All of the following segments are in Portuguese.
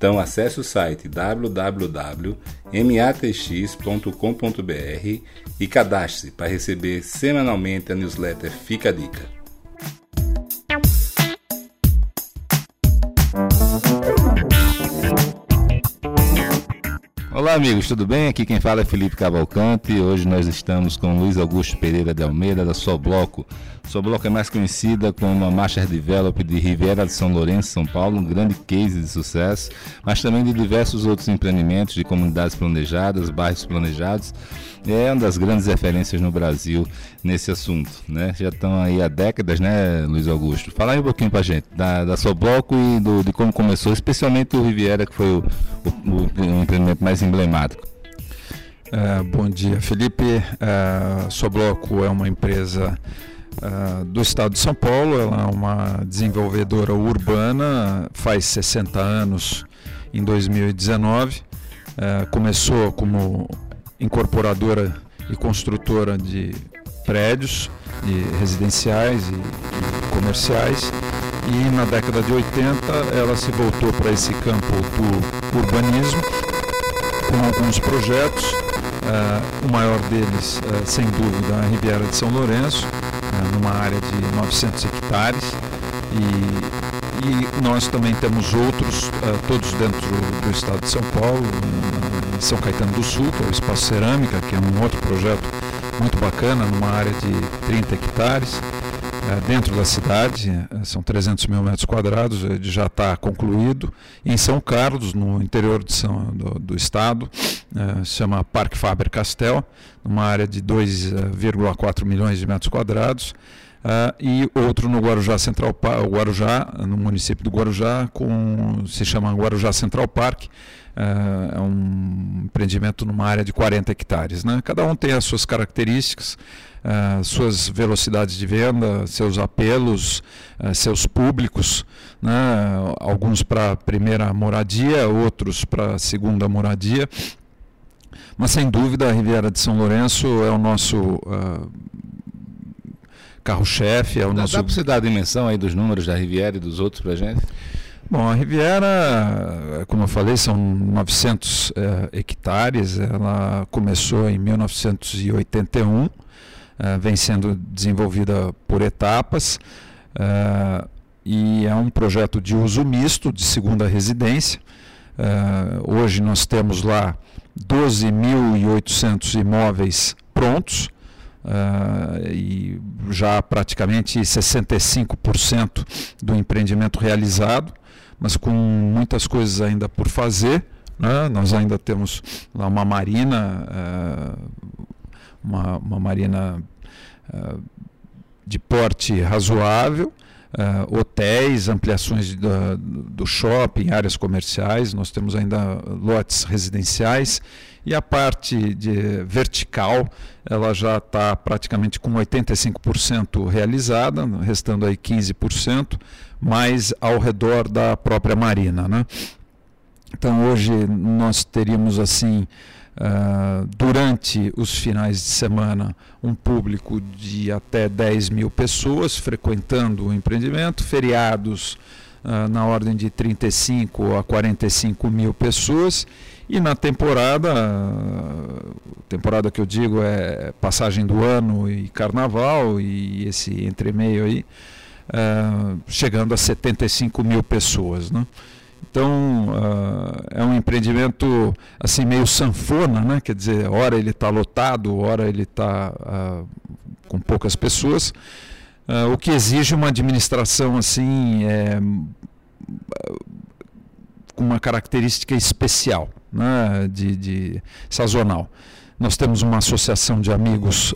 Então acesse o site www.matx.com.br e cadastre-se para receber semanalmente a newsletter Fica a Dica. Olá amigos, tudo bem? Aqui quem fala é Felipe Cavalcante. Hoje nós estamos com Luiz Augusto Pereira de Almeida da Sobloco. Sobloco é mais conhecida como a Master Develop de Riviera de São Lourenço, São Paulo, um grande case de sucesso, mas também de diversos outros empreendimentos de comunidades planejadas, bairros planejados. É uma das grandes referências no Brasil nesse assunto, né? Já estão aí há décadas, né, Luiz Augusto? Fala aí um pouquinho pra gente da, da Sobloco e do, de como começou, especialmente o Riviera, que foi o, o, o empreendimento mais emblemático. Uh, bom dia, Felipe. Uh, Sobloco é uma empresa uh, do estado de São Paulo, ela é uma desenvolvedora urbana, faz 60 anos em 2019. Uh, começou como incorporadora e construtora de prédios de residenciais e, e comerciais. E na década de 80 ela se voltou para esse campo do urbanismo com alguns projetos, uh, o maior deles, uh, sem dúvida, a Riviera de São Lourenço, uh, numa área de 900 hectares, e, e nós também temos outros, todos dentro do estado de São Paulo, São Caetano do Sul, que é o Espaço Cerâmica, que é um outro projeto muito bacana, numa área de 30 hectares. É, dentro da cidade, é, são 300 mil metros quadrados, ele já está concluído. Em São Carlos, no interior São, do, do, estado, se chama Parque Faber Castel, uma área de 2,4 milhões de metros quadrados. Uh, e outro no Guarujá Central Guarujá, no município do Guarujá, com, se chama Guarujá Central Park. Uh, é um empreendimento numa área de 40 hectares. Né? Cada um tem as suas características uh, suas velocidades de venda, seus apelos, uh, seus públicos, né? alguns para primeira moradia, outros para segunda moradia. Mas sem dúvida a Riviera de São Lourenço é o nosso uh, carro-chefe. É o dá, nosso... dá para você dar a dimensão aí dos números da Riviera e dos outros para a gente? Bom, a Riviera, como eu falei, são 900 eh, hectares. Ela começou em 1981 uh, vem sendo desenvolvida por etapas uh, e é um projeto de uso misto, de segunda residência. Uh, hoje nós temos lá 12.800 imóveis prontos e já praticamente 65% do empreendimento realizado, mas com muitas coisas ainda por fazer. Né? Nós ainda temos lá uma marina uma, uma marina uh, de porte razoável, uh, hotéis, ampliações do, do shopping, áreas comerciais, nós temos ainda lotes residenciais e a parte de vertical ela já está praticamente com 85% realizada, restando aí 15%, mais ao redor da própria marina. Né? Então hoje nós teríamos assim Uh, durante os finais de semana, um público de até 10 mil pessoas frequentando o empreendimento, feriados uh, na ordem de 35 a 45 mil pessoas, e na temporada, temporada que eu digo é passagem do ano e carnaval, e esse entremeio aí, chegando a 75 mil pessoas. Né? Então uh, é um empreendimento assim meio sanfona, né? Quer dizer, hora ele está lotado, hora ele está uh, com poucas pessoas, uh, o que exige uma administração assim é, com uma característica especial, né? de, de sazonal. Nós temos uma associação de amigos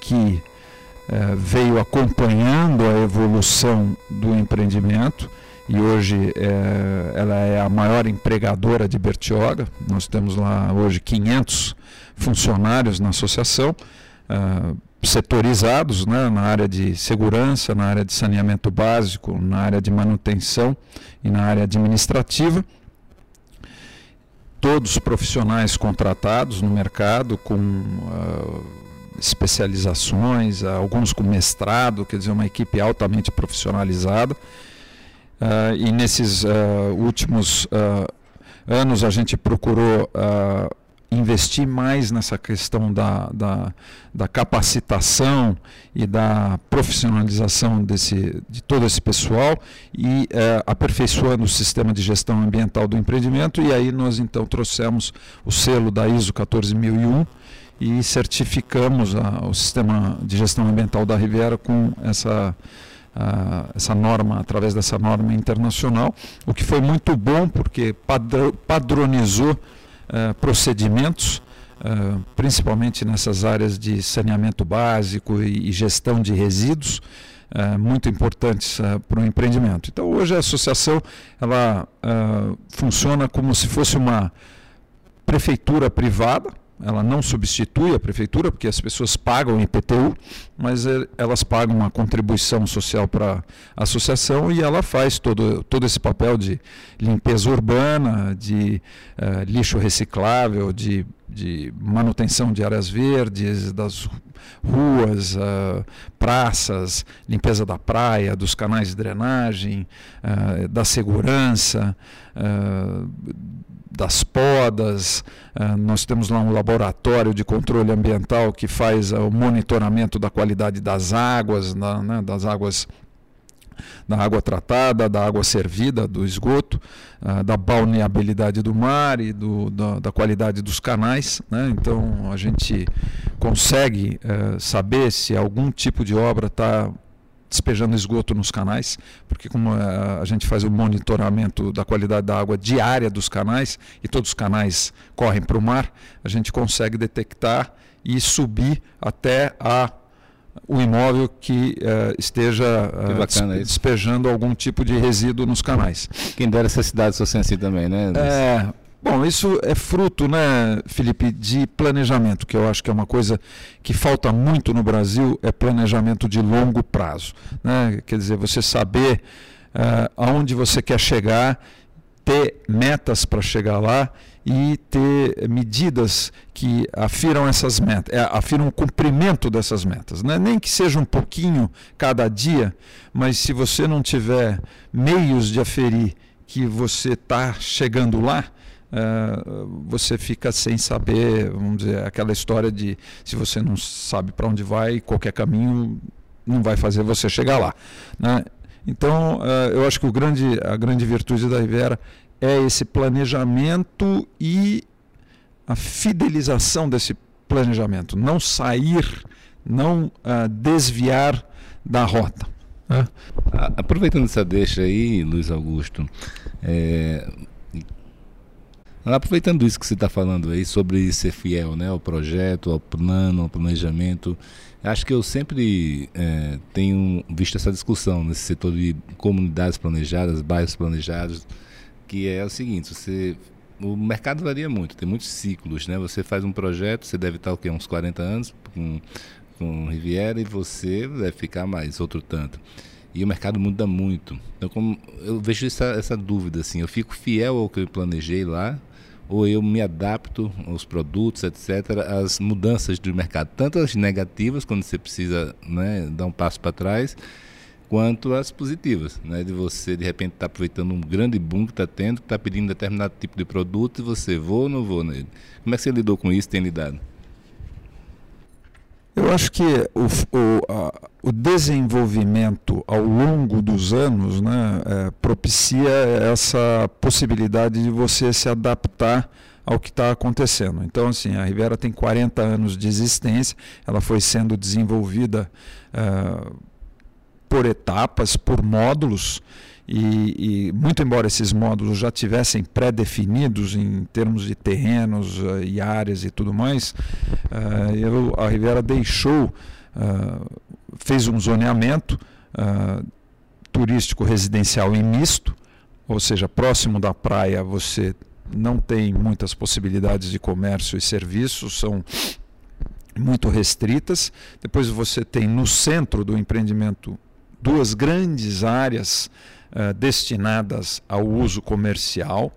que veio acompanhando a evolução do empreendimento e hoje é, ela é a maior empregadora de Bertioga. Nós temos lá hoje 500 funcionários na associação, uh, setorizados né, na área de segurança, na área de saneamento básico, na área de manutenção e na área administrativa. Todos profissionais contratados no mercado com uh, especializações, alguns com mestrado, quer dizer, uma equipe altamente profissionalizada. Uh, e nesses uh, últimos uh, anos a gente procurou investir mais nessa questão da, da, da, capacitação e da profissionalização desse, de todo esse pessoal e aperfeiçoando o sistema de gestão ambiental do empreendimento. E aí nós então trouxemos o selo da ISO 14001 e certificamos a, o sistema de gestão ambiental da Riviera com essa uh, essa norma, através dessa norma internacional, o que foi muito bom porque padronizou uh, procedimentos, uh, principalmente nessas áreas de saneamento básico e, e gestão de resíduos, muito importantes para o empreendimento. Então hoje a associação ela funciona como se fosse uma prefeitura privada, ela não substitui a prefeitura, porque as pessoas pagam IPTU, mas elas pagam uma contribuição social para a associação e ela faz todo, todo esse papel de limpeza urbana, de uh, lixo reciclável, de, de manutenção de áreas verdes, das ruas, uh, praças, limpeza da praia, dos canais de drenagem, uh, da segurança das podas, uh, nós temos lá um laboratório de controle ambiental que faz uh, o monitoramento da qualidade das águas, né, das águas da água tratada, da água servida, do esgoto, uh, da balneabilidade do mar e do, da, da qualidade dos canais. Né? Então a gente consegue saber se algum tipo de obra está despejando esgoto nos canais, porque como a, a gente faz o monitoramento da qualidade da água diária dos canais e todos os canais correm para o mar, a gente consegue detectar e subir até a o imóvel que uh, esteja uh, despejando algum tipo de resíduo nos canais. Quem dera essa cidade fosse assim também, né? É, Bom, isso é fruto, né, Felipe, de planejamento, que eu acho que é uma coisa que falta muito no Brasil, é planejamento de longo prazo. Né? Quer dizer, você saber uh, aonde você quer chegar, ter metas para chegar lá e ter medidas que afiram essas metas, é, afiram o cumprimento dessas metas. Né? Nem que seja um pouquinho cada dia, mas se você não tiver meios de aferir que você está chegando lá, você fica sem saber, vamos dizer, aquela história de se você não sabe para onde vai, qualquer caminho não vai fazer você chegar lá. Né? Então, uh, eu acho que grande, a grande virtude da Rivera é esse planejamento e a fidelização desse planejamento, não sair, não uh, desviar da rota. Aproveitando essa deixa aí, Luiz Augusto, é, Aproveitando isso que você está falando aí sobre ser fiel né, ao projeto, ao plano, ao planejamento, acho que eu sempre é, tenho visto essa discussão nesse setor de comunidades planejadas, bairros planejados, que é o seguinte, você o mercado varia muito, tem muitos ciclos, né? Você faz um projeto, você deve estar o quê? uns 40 anos com, com Riviera e você deve ficar mais outro tanto. E o mercado muda muito. Então, como eu vejo essa, essa dúvida assim, eu fico fiel ao que eu planejei lá, ou eu me adapto aos produtos, etc., às mudanças do mercado, tanto as negativas, quando você precisa né, dar um passo para trás, quanto as positivas, né, de você de repente estar tá aproveitando um grande boom que está tendo, que está pedindo determinado tipo de produto e você vou ou não vou nele. Como é que você lidou com isso, tem lidado? Eu acho que o, o, a, o desenvolvimento ao longo dos anos né, é, propicia essa possibilidade de você se adaptar ao que está acontecendo. Então, assim, a Rivera tem 40 anos de existência, ela foi sendo desenvolvida uh, por etapas, por módulos, e, e, muito embora esses módulos já tivessem pré-definidos em termos de terrenos uh, e áreas e tudo mais, uh, eu, a Rivera deixou, fez um zoneamento turístico residencial em misto, ou seja, próximo da praia você não tem muitas possibilidades de comércio e serviços, são muito restritas. Depois você tem no centro do empreendimento duas grandes áreas uh, destinadas ao uso comercial.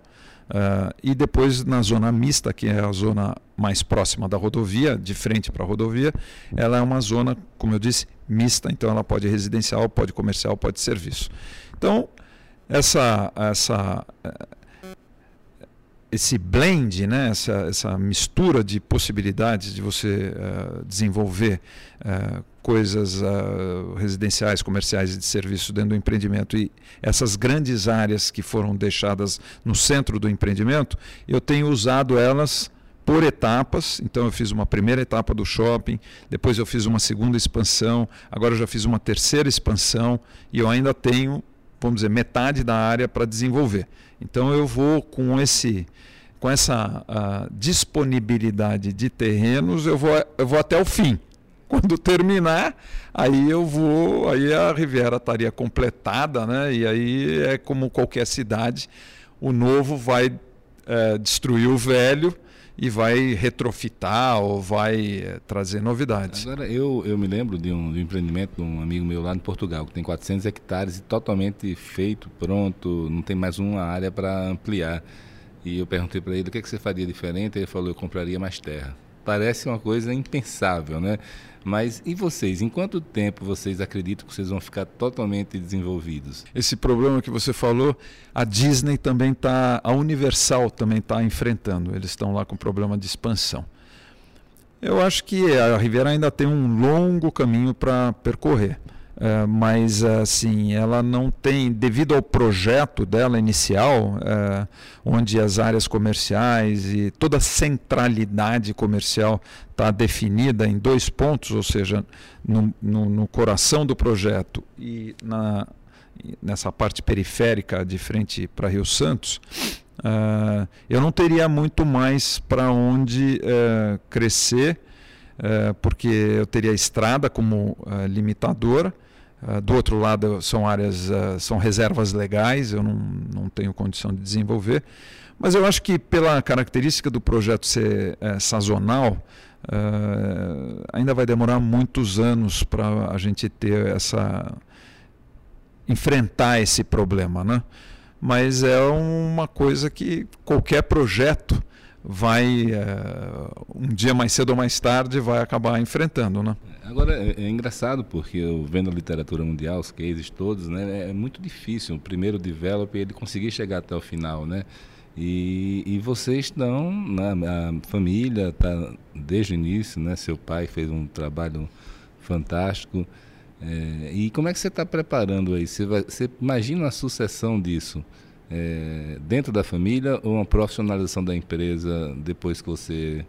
Uh, e depois na zona mista, que é a zona mais próxima da rodovia, de frente para a rodovia, ela é uma zona, como eu disse, mista, então ela pode residencial, pode comercial, pode serviço. Então, essa, essa, esse blend, né, essa, essa mistura de possibilidades de você uh, desenvolver uh, coisas uh, residenciais, comerciais e de serviço dentro do empreendimento e essas grandes áreas que foram deixadas no centro do empreendimento, eu tenho usado elas por etapas. Então eu fiz uma primeira etapa do shopping, depois eu fiz uma segunda expansão, agora eu já fiz uma terceira expansão e eu ainda tenho, vamos dizer, metade da área para desenvolver. Então eu vou com esse com essa disponibilidade de terrenos, eu vou, eu vou até o fim. Quando terminar, aí eu vou, aí a Riviera estaria completada, né? E aí é como qualquer cidade, o novo vai é, destruir o velho e vai retrofitar ou vai é, trazer novidades. Agora, eu, eu me lembro de um, de um empreendimento de um amigo meu lá em Portugal, que tem 400 hectares e totalmente feito, pronto, não tem mais uma área para ampliar. E eu perguntei para ele o que, é que você faria diferente. Ele falou: eu compraria mais terra. Parece uma coisa impensável, né? Mas e vocês? Em quanto tempo vocês acreditam que vocês vão ficar totalmente desenvolvidos? Esse problema que você falou, a Disney também está, a Universal também está enfrentando. Eles estão lá com problema de expansão. Eu acho que a Riviera ainda tem um longo caminho para percorrer. Uh, mas assim ela não tem devido ao projeto dela inicial uh, onde as áreas comerciais e toda a centralidade comercial está definida em dois pontos ou seja no, no, no coração do projeto e na, nessa parte periférica de frente para Rio Santos uh, eu não teria muito mais para onde crescer porque eu teria a estrada como limitadora Uh, do outro lado são áreas, uh, são reservas legais, eu não, não tenho condição de desenvolver. Mas eu acho que pela característica do projeto ser uh, sazonal, ainda vai demorar muitos anos para a gente ter essa enfrentar esse problema, né? Mas é uma coisa que qualquer projeto vai um dia mais cedo ou mais tarde vai acabar enfrentando, né? Agora, é, é, engraçado porque eu vendo a literatura mundial, os cases todos, né, é muito difícil o primeiro developer ele conseguir chegar até o final, né? E, e vocês estão, né, a família está desde o início, né? Seu pai fez um trabalho fantástico. É, e como é que você está preparando aí? Você, vai, você imagina a sucessão disso é, dentro da família ou uma profissionalização da empresa depois que você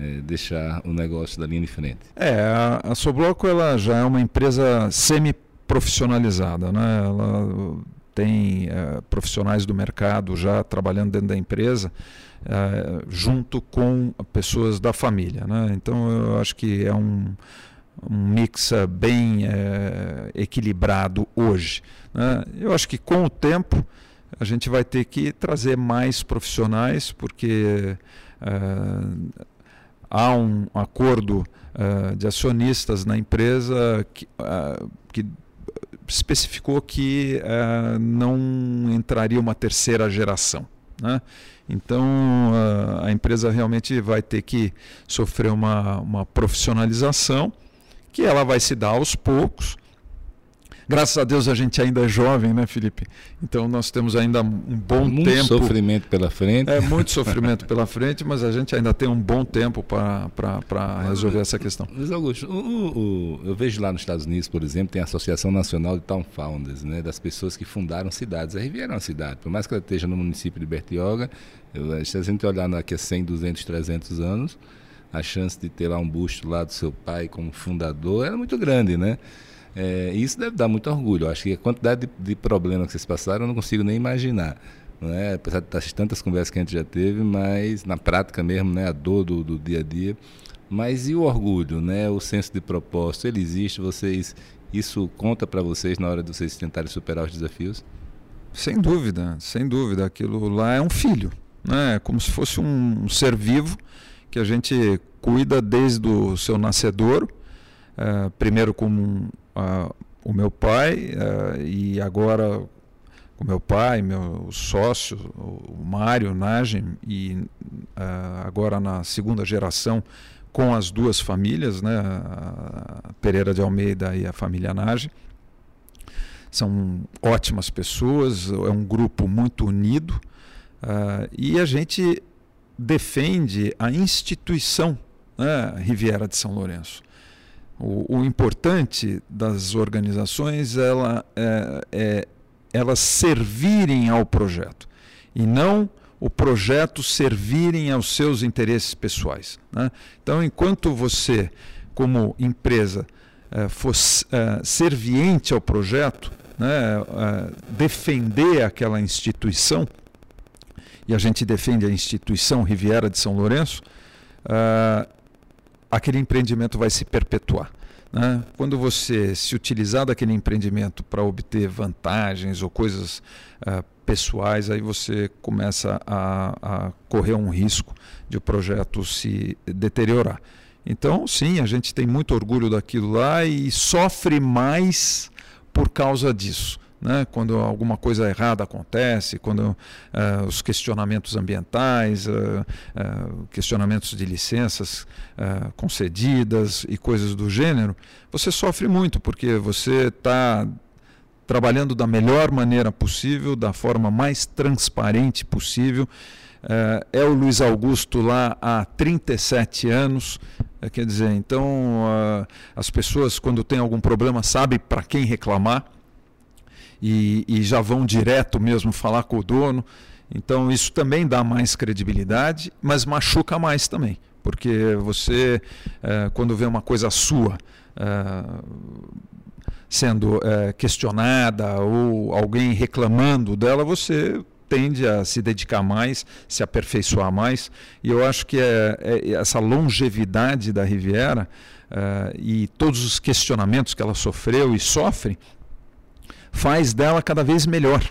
é, deixar o negócio da linha de frente? É, a, a Sobloco ela já é uma empresa semi-profissionalizada, né? Ela tem é, profissionais do mercado já trabalhando dentro da empresa, é, junto com pessoas da família, né? Então eu acho que é um um mix é, bem equilibrado hoje. Né? Eu acho que com o tempo a gente vai ter que trazer mais profissionais, porque há um acordo uh, de acionistas na empresa que, uh, que especificou que uh, não entraria uma terceira geração. Né? Então a empresa realmente vai ter que sofrer uma, uma profissionalização que ela vai se dar aos poucos. Graças a Deus a gente ainda é jovem, né, Felipe? Então nós temos ainda um bom muito tempo. Muito sofrimento pela frente. É, muito sofrimento pela frente, mas a gente ainda tem um bom tempo para resolver essa questão. Luiz Augusto, o, o, eu vejo lá nos Estados Unidos, por exemplo, tem a Associação Nacional de Town Founders, né, das pessoas que fundaram cidades. A Riviera é uma cidade, por mais que ela esteja no município de Bertioga, eu, se a gente olhar daqui a 100, 200, 300 anos, a chance de ter lá um busto lá do seu pai como fundador era muito grande, né? É, isso deve dar muito orgulho. Eu acho que a quantidade de, de problemas que vocês passaram eu não consigo nem imaginar. É? Apesar das tantas conversas que a gente já teve, mas na prática mesmo, né? a dor do, do dia a dia. Mas e o orgulho, né? o senso de propósito, ele existe? Vocês, isso conta para vocês na hora de vocês tentarem superar os desafios? Sem dúvida, sem dúvida. Aquilo lá é um filho, né? É como se fosse um ser vivo que a gente cuida desde o seu nascedouro, uh, primeiro com uh, o meu pai uh, e agora com meu pai, meu sócio, o Mário Nagem, e agora na segunda geração com as duas famílias, né, a Pereira de Almeida e a família Nagem. São ótimas pessoas, é um grupo muito unido e a gente defende a instituição né, Riviera de São Lourenço. O, o, importante das organizações ela, é, é elas servirem ao projeto e não o projeto servirem aos seus interesses pessoais. Né? Então, enquanto você, como empresa, é, for é, serviente ao projeto, né, é, defender aquela instituição, e a gente defende a instituição Riviera de São Lourenço, uh, aquele empreendimento vai se perpetuar. Né? Quando você se utilizar daquele empreendimento para obter vantagens ou coisas uh, pessoais, aí você começa a, a correr um risco de o projeto se deteriorar. Então, sim, a gente tem muito orgulho daquilo lá e sofre mais por causa disso né? quando alguma coisa errada acontece, quando uh, os questionamentos ambientais, uh, uh, questionamentos de licenças concedidas e coisas do gênero, você sofre muito, porque você está trabalhando da melhor maneira possível, da forma mais transparente possível. é o Luiz Augusto lá há 37 anos, quer dizer, então as pessoas, quando tem algum problema, sabem para quem reclamar e, e já vão direto mesmo falar com o dono. Então isso também dá mais credibilidade, mas machuca mais também, porque você, é, quando vê uma coisa sua é, sendo é, questionada ou alguém reclamando dela, você tende a se dedicar mais, se aperfeiçoar mais. E eu acho que é, é essa longevidade da Riviera e todos os questionamentos que ela sofreu e sofre faz dela cada vez melhor.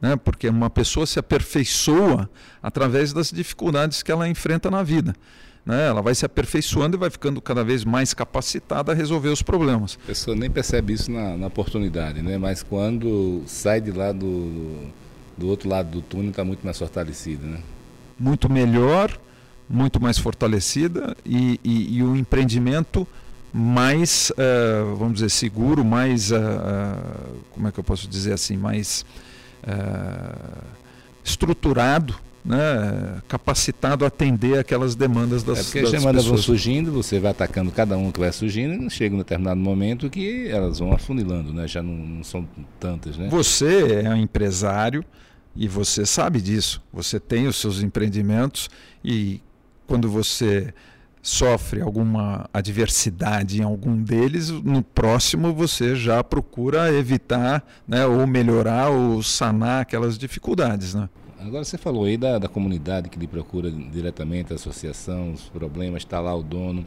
Né? Porque uma pessoa se aperfeiçoa através das dificuldades que ela enfrenta na vida. Né? Ela vai se aperfeiçoando e vai ficando cada vez mais capacitada a resolver os problemas. A pessoa nem percebe isso na, na oportunidade, né? mas quando sai de lá do, do outro lado do túnel está muito mais fortalecida. Né? Muito melhor, muito mais fortalecida e, e, e o empreendimento mais, uh, vamos dizer, seguro, mais, uh, uh, como é que eu posso dizer assim, mais estruturado, né, capacitado a atender aquelas demandas das, é porque das as demandas vão surgindo, você vai atacando cada um que vai surgindo e chega um determinado momento que elas vão afunilando, né? já não, não são tantas. Né? Você é um empresário e você sabe disso. Você tem os seus empreendimentos e quando você sofre alguma adversidade em algum deles, no próximo você já procura evitar né, ou melhorar ou sanar aquelas dificuldades. Né? Agora você falou aí da, da comunidade que lhe procura diretamente, a associação, os problemas, está lá o dono.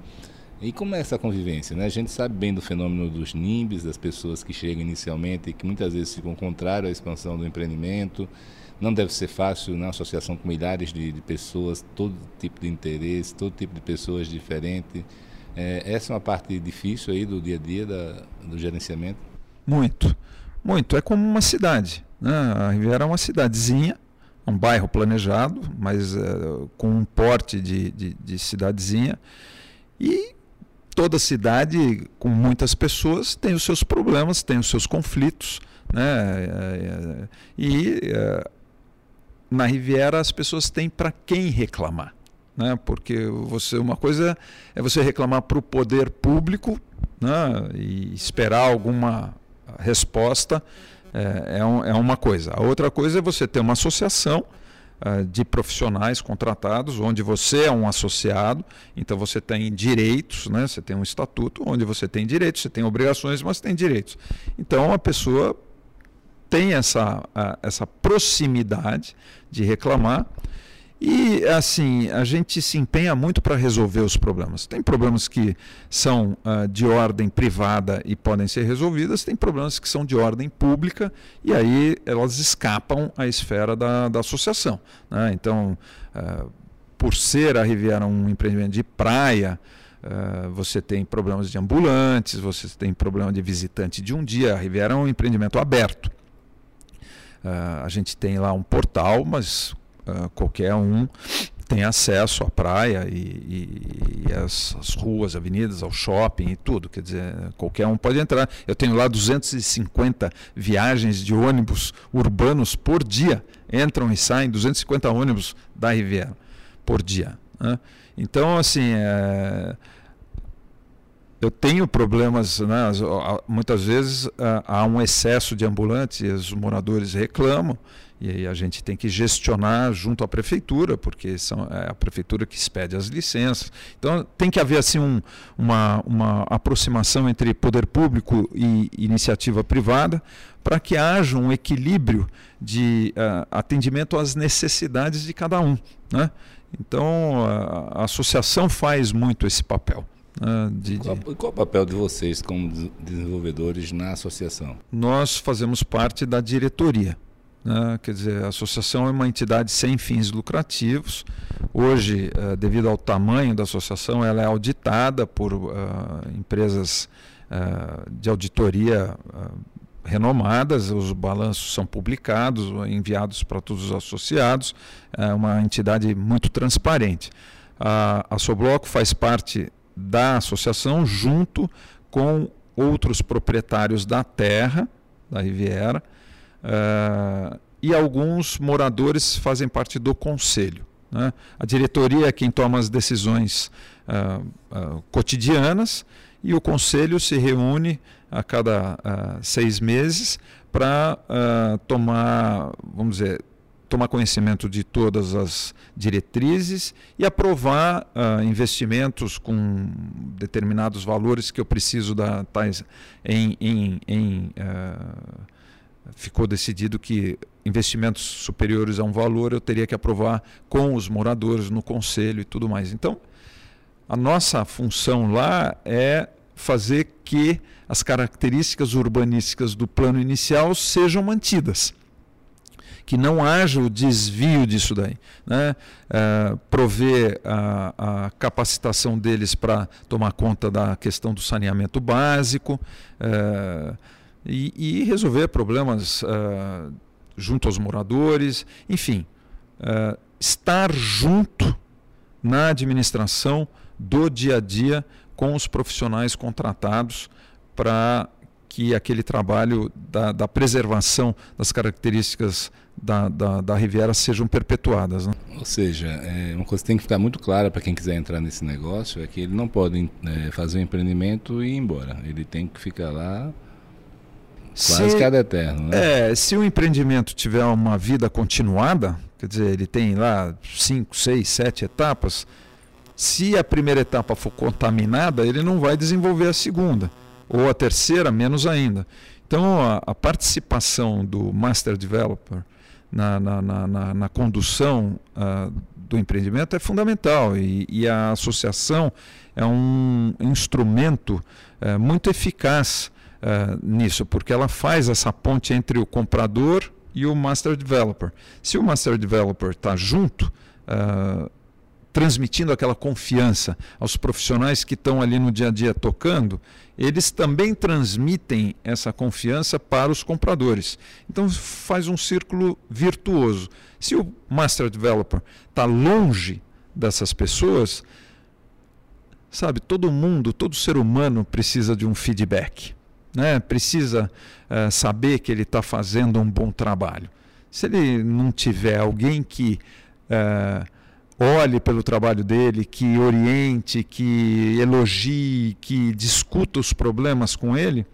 E como é essa convivência? Né? A gente sabe bem do fenômeno dos NIMBs, das pessoas que chegam inicialmente e que muitas vezes ficam contrários à expansão do empreendimento. Não deve ser fácil na associação com milhares de, de, pessoas, todo tipo de interesse, todo tipo de pessoas diferentes. É, essa é uma parte difícil aí do dia a dia da, do gerenciamento? Muito, muito. É como uma cidade. Né? A Riviera é uma cidadezinha, um bairro planejado, mas é, com um porte de, de, de cidadezinha. E toda cidade com muitas pessoas tem os seus problemas, tem os seus conflitos, né? E na Riviera as pessoas têm para quem reclamar, né? Porque você uma coisa é você reclamar para o poder público, né? E esperar alguma resposta é, é, um, é uma coisa. A outra coisa é você ter uma associação uh, de profissionais contratados, onde você é um associado, então você tem direitos, né? você tem um estatuto onde você tem direitos, você tem obrigações, mas tem direitos. Então a pessoa tem essa, essa proximidade de reclamar e assim, a gente se empenha muito para resolver os problemas. Tem problemas que são uh, de ordem privada e podem ser resolvidas, tem problemas que são de ordem pública e aí elas escapam à esfera da, da associação. Né? Então, uh, por ser a Riviera um empreendimento de praia, Uh, você tem problemas de ambulantes, você tem problema de visitante de um dia. A Riviera é um empreendimento aberto. Uh, a gente tem lá um portal, mas uh, qualquer um tem acesso à praia e, as, ruas, avenidas, ao shopping e tudo. Quer dizer, qualquer um pode entrar. Eu tenho lá 250 viagens de ônibus urbanos por dia. Entram e saem 250 ônibus da Riviera por dia. Né? Então, assim, é, eu tenho problemas, né? muitas vezes há um excesso de ambulantes os moradores reclamam. E aí a gente tem que gestionar junto à prefeitura, porque são, é a prefeitura que expede as licenças. Então tem que haver assim um, uma, uma aproximação entre poder público e iniciativa privada para que haja um equilíbrio de uh, atendimento às necessidades de cada um. Né? Então a, a associação faz muito esse papel. Né? De, qual, de... qual o papel de vocês como desenvolvedores na associação? Nós fazemos parte da diretoria. Né? Quer dizer, a associação é uma entidade sem fins lucrativos. Hoje, uh, devido ao tamanho da associação, ela é auditada por uh, empresas uh, de auditoria renomadas, os balanços são publicados, enviados para todos os associados, é uma entidade muito transparente. A, a Sobloco faz parte da associação junto com outros proprietários da terra, da Riviera, Uh, e alguns moradores fazem parte do conselho. Né? A diretoria é quem toma as decisões uh, uh, cotidianas e o conselho se reúne a cada seis meses para tomar, vamos dizer, tomar conhecimento de todas as diretrizes e aprovar investimentos com determinados valores que eu preciso da tais em, em, em ficou decidido que investimentos superiores a um valor eu teria que aprovar com os moradores no conselho e tudo mais. Então, a nossa função lá é fazer que as características urbanísticas do plano inicial sejam mantidas. Que não haja o desvio disso daí. Né? É, prover a, a, capacitação deles para tomar conta da questão do saneamento básico. É, e, e resolver problemas uh, junto aos moradores, enfim, uh, estar junto na administração do dia a dia com os profissionais contratados para que aquele trabalho da, da, preservação das características da, da, da Riviera sejam perpetuadas. Né? Ou seja, é, uma coisa que tem que ficar muito clara para quem quiser entrar nesse negócio é que ele não pode é, fazer um empreendimento e ir embora. Ele tem que ficar lá Quase se, é eterno, né? É, se o empreendimento tiver uma vida continuada, quer dizer, ele tem lá cinco, seis, sete etapas, se a primeira etapa for contaminada, ele não vai desenvolver a segunda, ou a terceira, menos ainda. Então, a, a participação do Master Developer na, na, na, na condução uh, do empreendimento é fundamental e, e, a associação é um instrumento uh, muito eficaz uh, nisso, porque ela faz essa ponte entre o comprador e o master developer. Se o master developer está junto, uh, transmitindo aquela confiança aos profissionais que estão ali no dia a dia tocando, eles também transmitem essa confiança para os compradores. Então faz um círculo virtuoso. Se o master developer está longe dessas pessoas, sabe, todo mundo, todo ser humano precisa de um feedback, né? precisa uh, saber que ele está fazendo um bom trabalho. Se ele não tiver alguém que uh, olhe pelo trabalho dele, que oriente, que elogie, que discuta os problemas com ele,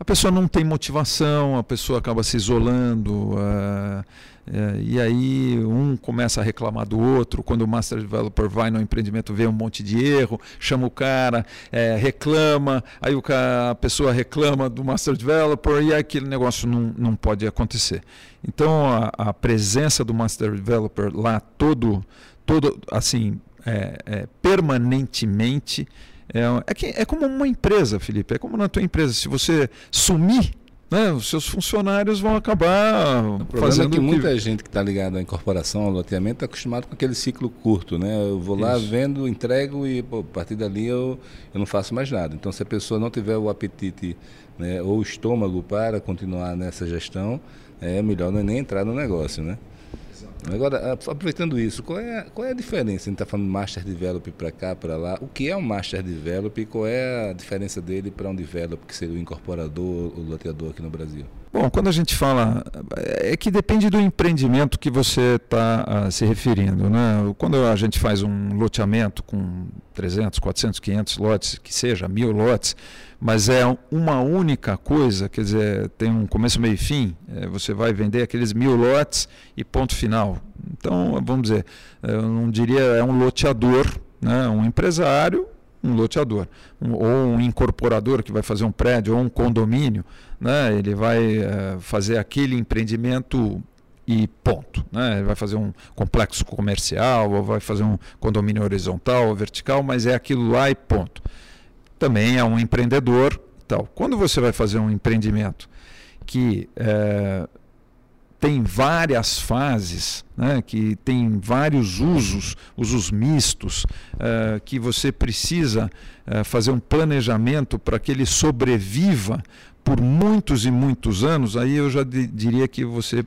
a pessoa não tem motivação, a pessoa acaba se isolando, uh, uh, e aí um começa a reclamar do outro. Quando o Master Developer vai no empreendimento, vê um monte de erro, chama o cara, é, reclama, aí o cara, a pessoa reclama do Master Developer e aquele negócio não, não pode acontecer. Então a, a presença do Master Developer lá todo, todo assim, é, é, permanentemente é, é, que, é como uma empresa, Felipe, é como na tua empresa. Se você sumir, né, os seus funcionários vão acabar o fazendo. É que muita que... gente que está ligada à incorporação, ao loteamento, está acostumado com aquele ciclo curto. Né? Eu vou lá, Isso. vendo, entrego e pô, a partir dali eu, eu não faço mais nada. Então, se a pessoa não tiver o apetite né, ou o estômago para continuar nessa gestão, é melhor não é nem entrar no negócio. Né? Agora, aproveitando isso, qual é, qual é a diferença? A gente está falando Master Develop para cá, para lá. O que é um Master Develop e qual é a diferença dele para um Develop, que seria o incorporador, o loteador aqui no Brasil? Bom, quando a gente fala, é que depende do empreendimento que você está uh, se referindo. Né? Quando a gente faz um loteamento com 300, 400, 500 lotes, que seja, mil lotes, mas é uma única coisa, quer dizer, tem um começo, meio e fim, é, você vai vender aqueles mil lotes e ponto final. Então, vamos dizer, eu não diria é um loteador, né? um empresário um loteador, um, ou um incorporador que vai fazer um prédio ou um condomínio, né? ele vai uh, fazer aquele empreendimento e ponto. Né? Ele vai fazer um complexo comercial, ou vai fazer um condomínio horizontal ou vertical, mas é aquilo lá e ponto. Também é um empreendedor. Tal. Quando você vai fazer um empreendimento que é, tem várias fases, né, que tem vários usos, usos mistos, uh, que você precisa uh, fazer um planejamento para que ele sobreviva por muitos e muitos anos, aí eu já diria que você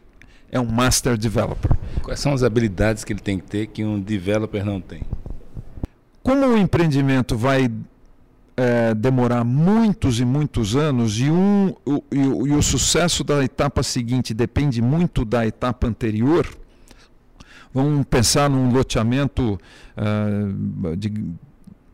é um master developer. Quais são as habilidades que ele tem que ter que um developer não tem? Como o empreendimento vai é, demorar muitos e muitos anos e, um, o, e, o, e o sucesso da etapa seguinte depende muito da etapa anterior, vamos pensar num loteamento uh, de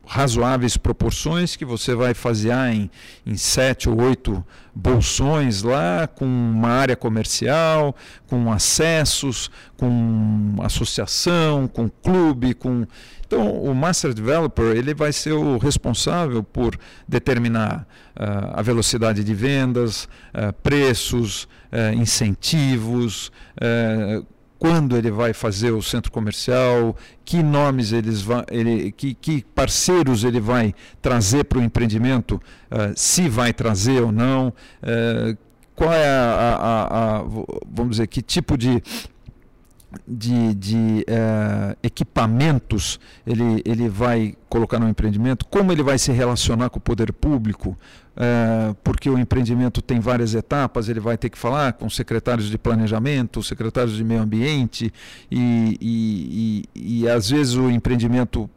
razoáveis proporções que você vai fasear em, em sete ou oito bolsões lá, com uma área comercial, com acessos, com associação, com clube, com então o master developer ele vai ser o responsável por determinar uh, a velocidade de vendas, uh, preços, uh, incentivos, quando ele vai fazer o centro comercial, que nomes eles vai, ele, que, que parceiros ele vai trazer para o empreendimento, se vai trazer ou não, qual é a, a, a, vamos dizer, que tipo de de, de uh, equipamentos ele, ele vai colocar no empreendimento, como ele vai se relacionar com o poder público, uh, porque o empreendimento tem várias etapas, ele vai ter que falar com secretários de planejamento, secretários de meio ambiente, e, e, e, e às vezes o empreendimento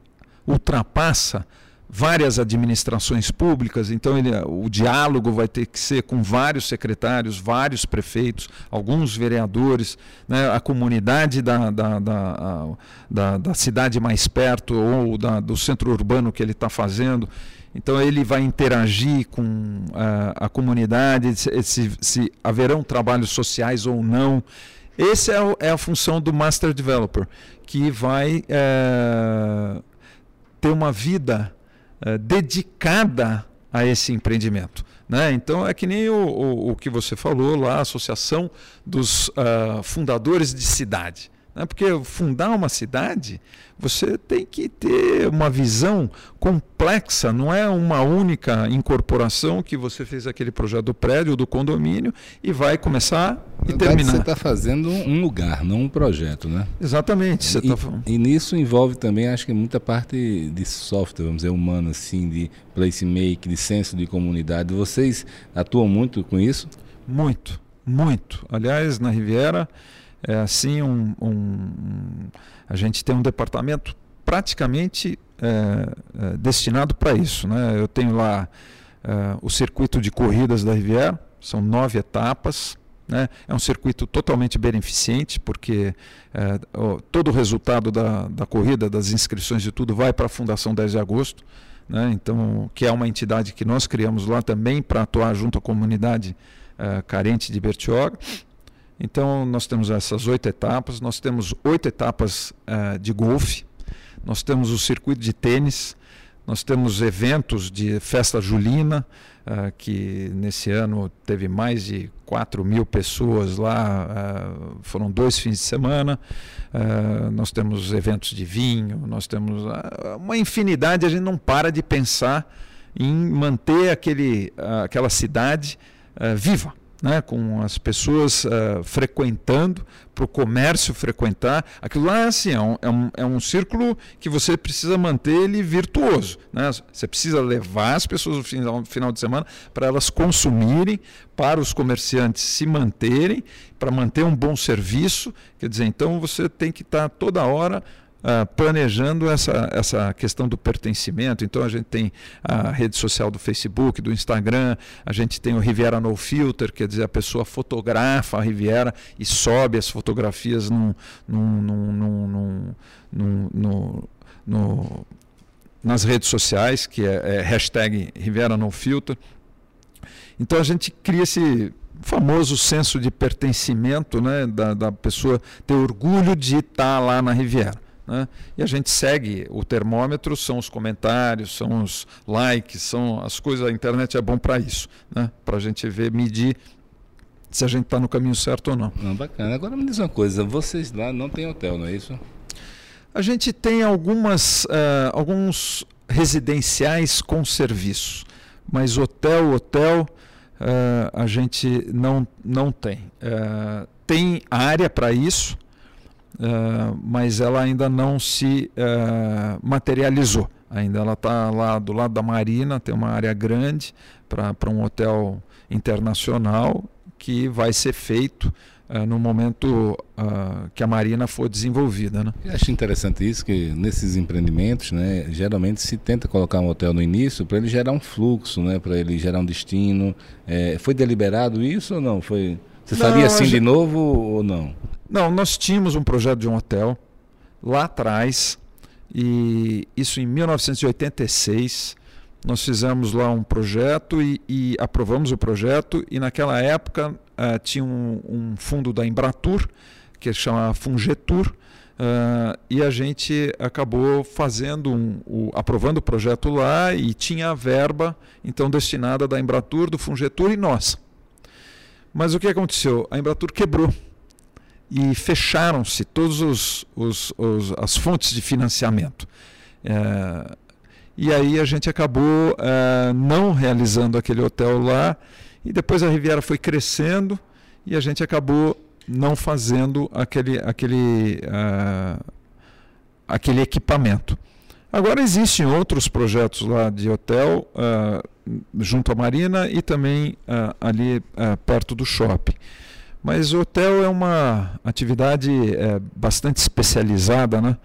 ultrapassa várias administrações públicas, então ele, o diálogo vai ter que ser com vários secretários, vários prefeitos, alguns vereadores, né, a comunidade da, da, da, da, da cidade mais perto ou da, do centro urbano que ele está fazendo. Então ele vai interagir com a, a comunidade, se, se, se, haverão trabalhos sociais ou não. Essa é, é, a função do Master Developer, que vai é, ter uma vida eh, dedicada a esse empreendimento. Né? Então é que nem o, o, o, que você falou lá, a Associação dos uh, Fundadores de Cidade. Né? Porque fundar uma cidade, você tem que ter uma visão complexa, não é uma única incorporação que você fez aquele projeto do prédio, do condomínio e vai começar e terminar. Você está fazendo um lugar, não um projeto, né? Exatamente. Você e, tá... e nisso envolve também, acho que muita parte de software, vamos dizer, humano, assim, de placemaking, de senso de comunidade. Vocês atuam muito com isso? Muito, muito. Aliás, na Riviera é assim um, um, a gente tem um departamento praticamente é, destinado para isso. Né? Eu tenho lá o circuito de corridas da Riviera, são nove etapas. Né? É um circuito totalmente beneficente, porque é, todo o resultado da, da corrida, das inscrições e tudo, vai para a Fundação 10 de Agosto, né? então, que é uma entidade que nós criamos lá também para atuar junto à comunidade é, carente de Bertioga. Então, nós temos essas oito etapas, nós temos oito etapas é, de golfe, nós temos o circuito de tênis, nós temos eventos de festa julina, uh, que nesse ano teve mais de 4 mil pessoas lá, uh, foram dois fins de semana. Uh, nós temos eventos de vinho, nós temos uma infinidade, a gente não para de pensar em manter aquele, aquela cidade viva né, com as pessoas uh, frequentando, para o comércio frequentar. Aquilo lá assim, é, um, é, um, é um círculo que você precisa manter ele virtuoso. Né? Você precisa levar as pessoas no final, final de semana para elas consumirem, para os comerciantes se manterem, para manter um bom serviço. Quer dizer, então você tem que estar tá toda hora Uh, planejando essa, essa questão do pertencimento. Então a gente tem a rede social do Facebook, do Instagram, a gente tem o Riviera No Filter, quer dizer, a pessoa fotografa a Riviera e sobe as fotografias num, num, num, num, no, nas redes sociais, que é, é hashtag Riviera No Filter. Então a gente cria esse famoso senso de pertencimento, né, da, da pessoa ter orgulho de estar lá na Riviera. Né? E a gente segue o termômetro, são os comentários, são os likes, são as coisas, a internet é bom para isso, né? para a gente ver, medir se a gente está no caminho certo ou não. não. Bacana. Agora me diz uma coisa, vocês lá não tem hotel, não é isso? A gente tem algumas, uh, alguns residenciais com serviço, mas hotel, hotel, uh, a gente não, não tem. Uh, tem área para isso, uh, mas ela ainda não se uh, materializou. Ainda ela está lá do lado da Marina, tem uma área grande para um hotel internacional que vai ser feito uh, no momento que a Marina for desenvolvida. Né? Eu acho interessante isso, que nesses empreendimentos, né, geralmente se tenta colocar um hotel no início para ele gerar um fluxo, né, para ele gerar um destino. É, foi deliberado isso ou não? Foi, você faria assim de novo ou não? Não, nós tínhamos um projeto de um hotel lá atrás, e isso em 1986. Nós fizemos lá um projeto e, e aprovamos o projeto, e naquela época uh, tinha um, um, fundo da Embratur, que chama Fungetur, Uh, e a gente acabou fazendo um, aprovando o projeto lá e tinha a verba então destinada da Embratur, do Fungetur e nós. Mas o que aconteceu? A Embratur quebrou e fecharam-se todas as fontes de financiamento. É, e aí a gente acabou é, não realizando aquele hotel lá, e depois a Riviera foi crescendo e a gente acabou não fazendo aquele, aquele, uh, aquele equipamento. Agora existem outros projetos lá de hotel uh, junto à Marina e também uh, ali perto do shopping. Mas o hotel é uma atividade é, bastante especializada, né?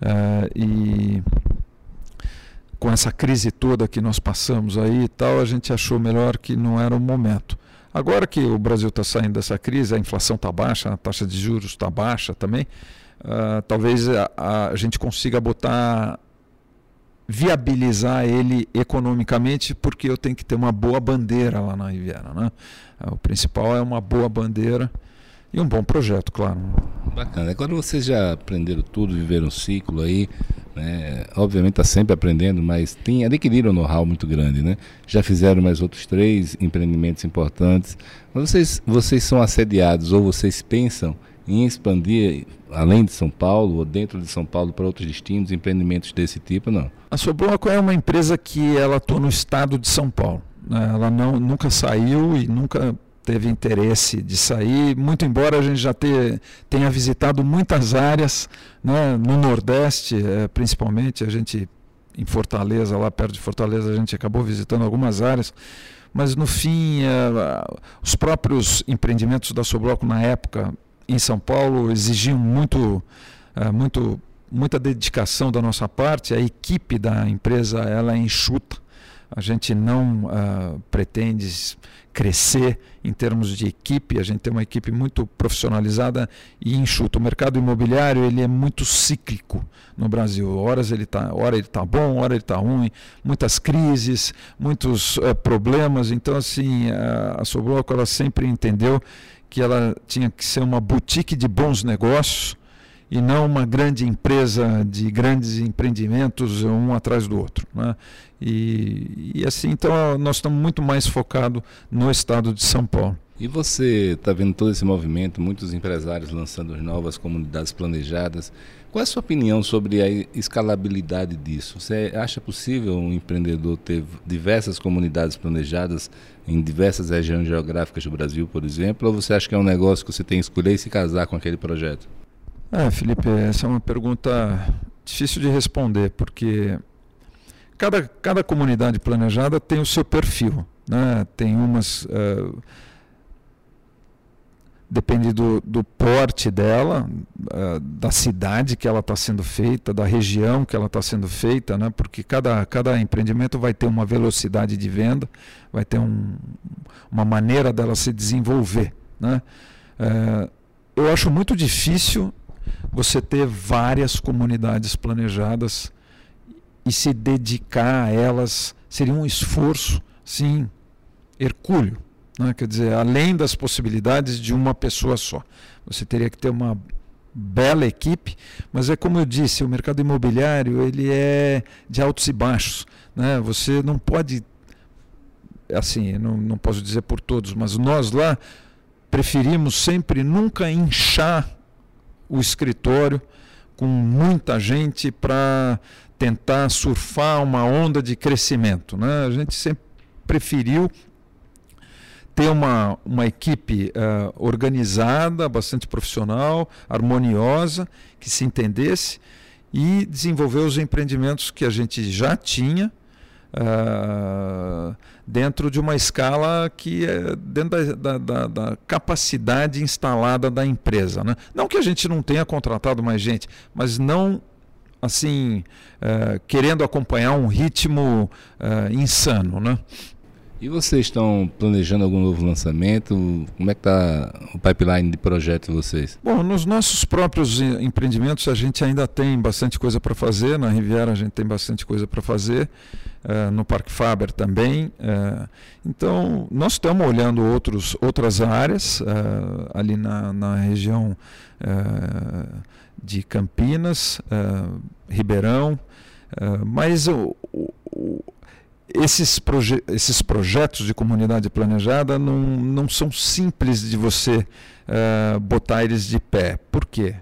É, e com essa crise toda que nós passamos aí e tal, a gente achou melhor que não era o momento. Agora que o Brasil está saindo dessa crise, a inflação está baixa, a taxa de juros está baixa também, uh, talvez a, a, gente consiga botar viabilizar ele economicamente, porque eu tenho que ter uma boa bandeira lá na Riviera. Né? O principal é uma boa bandeira e um bom projeto, claro. Bacana. Agora vocês já aprenderam tudo, viveram um ciclo aí, né? Obviamente está sempre aprendendo, mas tem adquiriram um know-how muito grande, né? Já fizeram mais outros três empreendimentos importantes. Mas vocês, vocês são assediados ou vocês pensam em expandir além de São Paulo ou dentro de São Paulo para outros destinos, empreendimentos desse tipo, não? A Sobloco é uma empresa que ela atua no estado de São Paulo. Né? Ela não, nunca saiu e nunca teve interesse de sair, muito embora a gente já ter, tenha visitado muitas áreas né? no Nordeste, é, principalmente, a gente em Fortaleza, lá perto de Fortaleza, a gente acabou visitando algumas áreas, mas no fim, é, os próprios empreendimentos da Sobloco na época em São Paulo exigiam muito, uh, muito muita dedicação da nossa parte, a equipe da empresa ela é enxuta. A gente não uh, pretende crescer em termos de equipe, a gente tem uma equipe muito profissionalizada e enxuta. O mercado imobiliário ele é muito cíclico no Brasil. Horas ele tá, hora ele está bom, hora ele está ruim, muitas crises, muitos uh, problemas. Então assim, a, a Sobloco ela sempre entendeu que ela tinha que ser uma boutique de bons negócios e não uma grande empresa de grandes empreendimentos um atrás do outro. Né? E, e assim, então nós estamos muito mais focados no estado de São Paulo. E você está vendo todo esse movimento, muitos empresários lançando novas comunidades planejadas. Qual é a sua opinião sobre a escalabilidade disso? Você acha possível um empreendedor ter diversas comunidades planejadas em diversas regiões geográficas do Brasil, por exemplo? Ou você acha que é um negócio que você tem que escolher e se casar com aquele projeto? É, Felipe, essa é uma pergunta difícil de responder, porque cada, cada comunidade planejada tem o seu perfil. Né? Tem umas. Uh, depende do, do porte dela, uh, da cidade que ela está sendo feita, da região que ela está sendo feita, né? porque cada, cada empreendimento vai ter uma velocidade de venda, vai ter um, uma maneira dela se desenvolver. Né? Uh, eu acho muito difícil você ter várias comunidades planejadas e se dedicar a elas seria um esforço, sim, hercúleo. Né? Quer dizer, além das possibilidades de uma pessoa só. Você teria que ter uma bela equipe, mas é como eu disse, o mercado imobiliário ele é de altos e baixos. Né? Você não pode, assim, não, não posso dizer por todos, mas nós lá preferimos sempre nunca inchar o escritório com muita gente para tentar surfar uma onda de crescimento. Né? A gente sempre preferiu ter uma, uma equipe uh, organizada, bastante profissional, harmoniosa, que se entendesse e desenvolver os empreendimentos que a gente já tinha uh, dentro de uma escala que é dentro da, da, da, capacidade instalada da empresa. Né? Não que a gente não tenha contratado mais gente, mas não assim uh, querendo acompanhar um ritmo uh, insano. Né? E vocês estão planejando algum novo lançamento? Como é que está o pipeline de projeto de vocês? Bom, nos nossos próprios empreendimentos a gente ainda tem bastante coisa para fazer. Na Riviera a gente tem bastante coisa para fazer. Uh, no Parque Faber também. Uh, então, nós estamos olhando outros, outras áreas uh, ali na, na região de Campinas, Ribeirão, mas o, o esses, proje esses projetos de comunidade planejada não, não são simples de você uh, botar eles de pé. Por quê?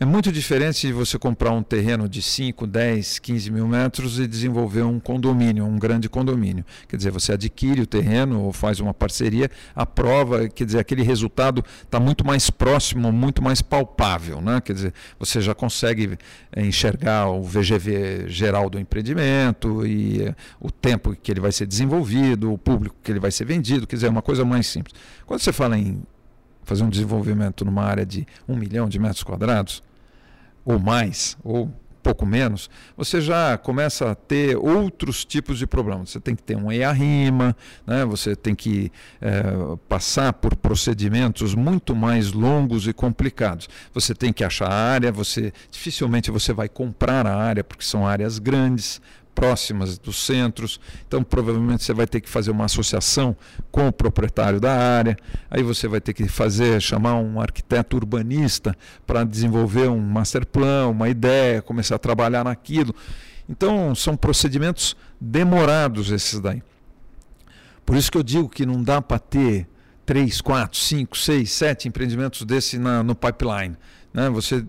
É muito diferente de você comprar um terreno de 5, 10, 15 mil metros e desenvolver um condomínio, um grande condomínio. Quer dizer, você adquire o terreno ou faz uma parceria, a prova, quer dizer, aquele resultado está muito mais próximo, muito mais palpável. Né? Quer dizer, você já consegue eh, enxergar o VGV geral do empreendimento e eh, o tempo que ele vai ser desenvolvido, o público que ele vai ser vendido, quer dizer, é uma coisa mais simples. Quando você fala em fazer um desenvolvimento numa área de um milhão de metros quadrados, ou mais, ou pouco menos, você já começa a ter outros tipos de problemas. Você tem que ter um EA-RIMA, né? você tem que é, passar por procedimentos muito mais longos e complicados. Você tem que achar a área, você dificilmente você vai comprar a área porque são áreas grandes, próximas dos centros. Então, provavelmente você vai ter que fazer uma associação com o proprietário da área. Aí você vai ter que fazer, chamar um arquiteto urbanista para desenvolver um master plan, uma ideia, começar a trabalhar naquilo. Então, são procedimentos demorados esses daí. Por isso que eu digo que não dá para ter três, quatro, cinco, seis, sete empreendimentos desse na, no pipeline. Né? Você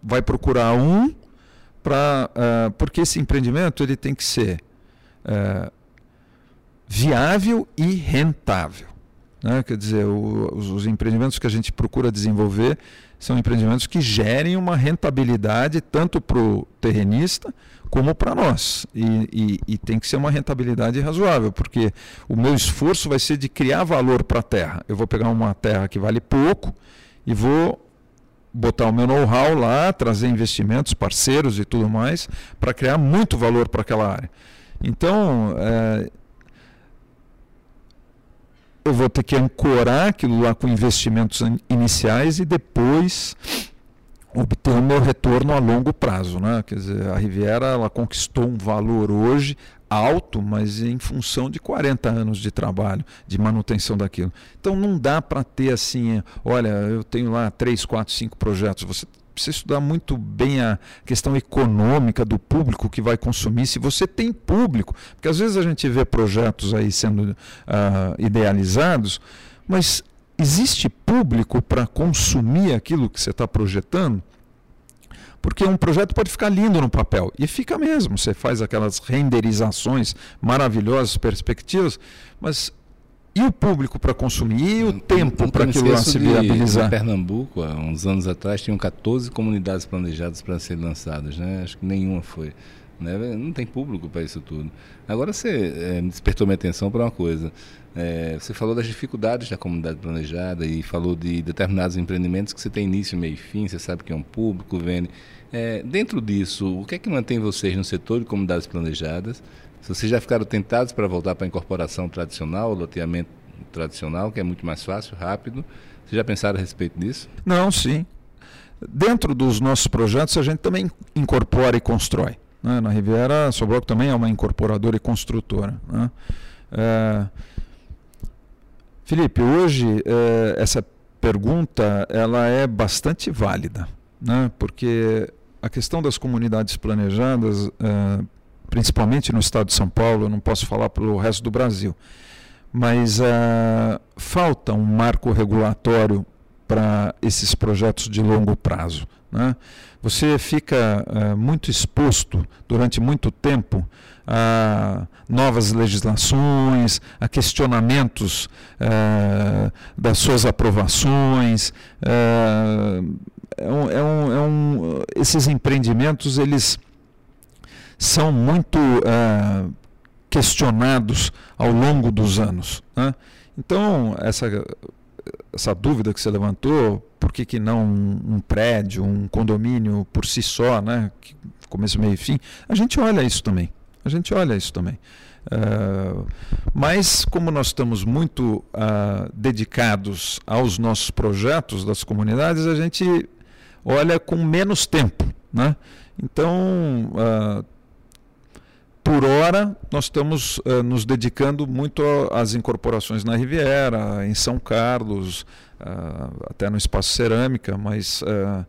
vai procurar um para uh, eh, porque esse empreendimento ele tem que ser uh, viável e rentável. Né? Quer dizer, o, os, os, empreendimentos que a gente procura desenvolver são empreendimentos que gerem uma rentabilidade tanto para o terrenista como para nós. E, e, e, tem que ser uma rentabilidade razoável, porque o meu esforço vai ser de criar valor para a terra. Eu vou pegar uma terra que vale pouco e vou botar o meu know-how lá, trazer investimentos, parceiros e tudo mais, para criar muito valor para aquela área. Então, é, eu vou ter que ancorar aquilo lá com investimentos iniciais e depois obter o meu retorno a longo prazo, né? Quer dizer, a Riviera ela conquistou um valor hoje alto, mas em função de 40 anos de trabalho, de manutenção daquilo. Então não dá para ter assim, olha, eu tenho lá 3, 4, 5 projetos. Você precisa estudar muito bem a questão econômica do público que vai consumir, se você tem público, porque às vezes a gente vê projetos aí sendo uh, idealizados, mas existe público para consumir aquilo que você está projetando? Porque um projeto pode ficar lindo no papel, e fica mesmo, você faz aquelas renderizações maravilhosas, perspectivas, mas e o público para consumir e o tempo para aquilo lá se viabilizar? Em Pernambuco, há uns anos atrás, tinham 14 comunidades planejadas para serem lançadas, né? Acho que nenhuma foi. Né? Não tem público para isso tudo. Agora você é, despertou minha atenção para uma coisa. É, você falou das dificuldades da comunidade planejada e falou de determinados empreendimentos que você tem início, meio e fim, você sabe que é um público, vende. É, dentro disso, o que é que mantém vocês no setor de comunidades planejadas? Se vocês já ficaram tentados para voltar para a incorporação tradicional, loteamento tradicional, que é muito mais fácil, rápido, vocês já pensaram a respeito disso? Não, sim. Dentro dos nossos projetos, a gente também incorpora e constrói. Né? Na Riviera, a Sobroco também é uma incorporadora e construtora. Né? É... Felipe, hoje é, essa pergunta ela é bastante válida, né? porque a questão das comunidades planejadas é, principalmente no estado de São Paulo, eu não posso falar pelo resto do Brasil. Mas uh, falta um marco regulatório para esses projetos de longo prazo. Né? Você fica muito exposto durante muito tempo a novas legislações, a questionamentos uh, das suas aprovações. Uh, é um, é um, é um, esses empreendimentos eles são muito uh, questionados ao longo dos anos. Né? Então, essa, essa dúvida que você levantou, por que, que não um, prédio, um condomínio por si só, né? começo, meio e fim, a gente olha isso também. A gente olha isso também. Uh, mas, como nós estamos muito uh, dedicados aos nossos projetos das comunidades, a gente olha com menos tempo. Né? Então, uh, por hora, nós estamos uh, nos dedicando muito às incorporações na Riviera, em São Carlos, uh, até no Espaço Cerâmica, mas uh,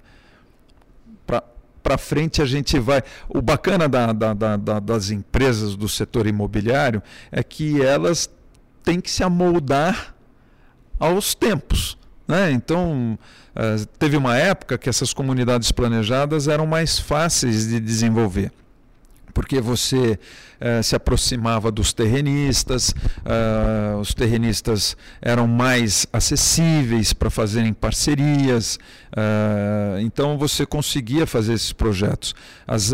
para frente a gente vai. O bacana da, da, da, das empresas do setor imobiliário é que elas têm que se amoldar aos tempos. Né? Então, teve uma época que essas comunidades planejadas eram mais fáceis de desenvolver porque você eh, se aproximava dos terrenistas, uh, os terrenistas eram mais acessíveis para fazerem parcerias, uh, então você conseguia fazer esses projetos. As,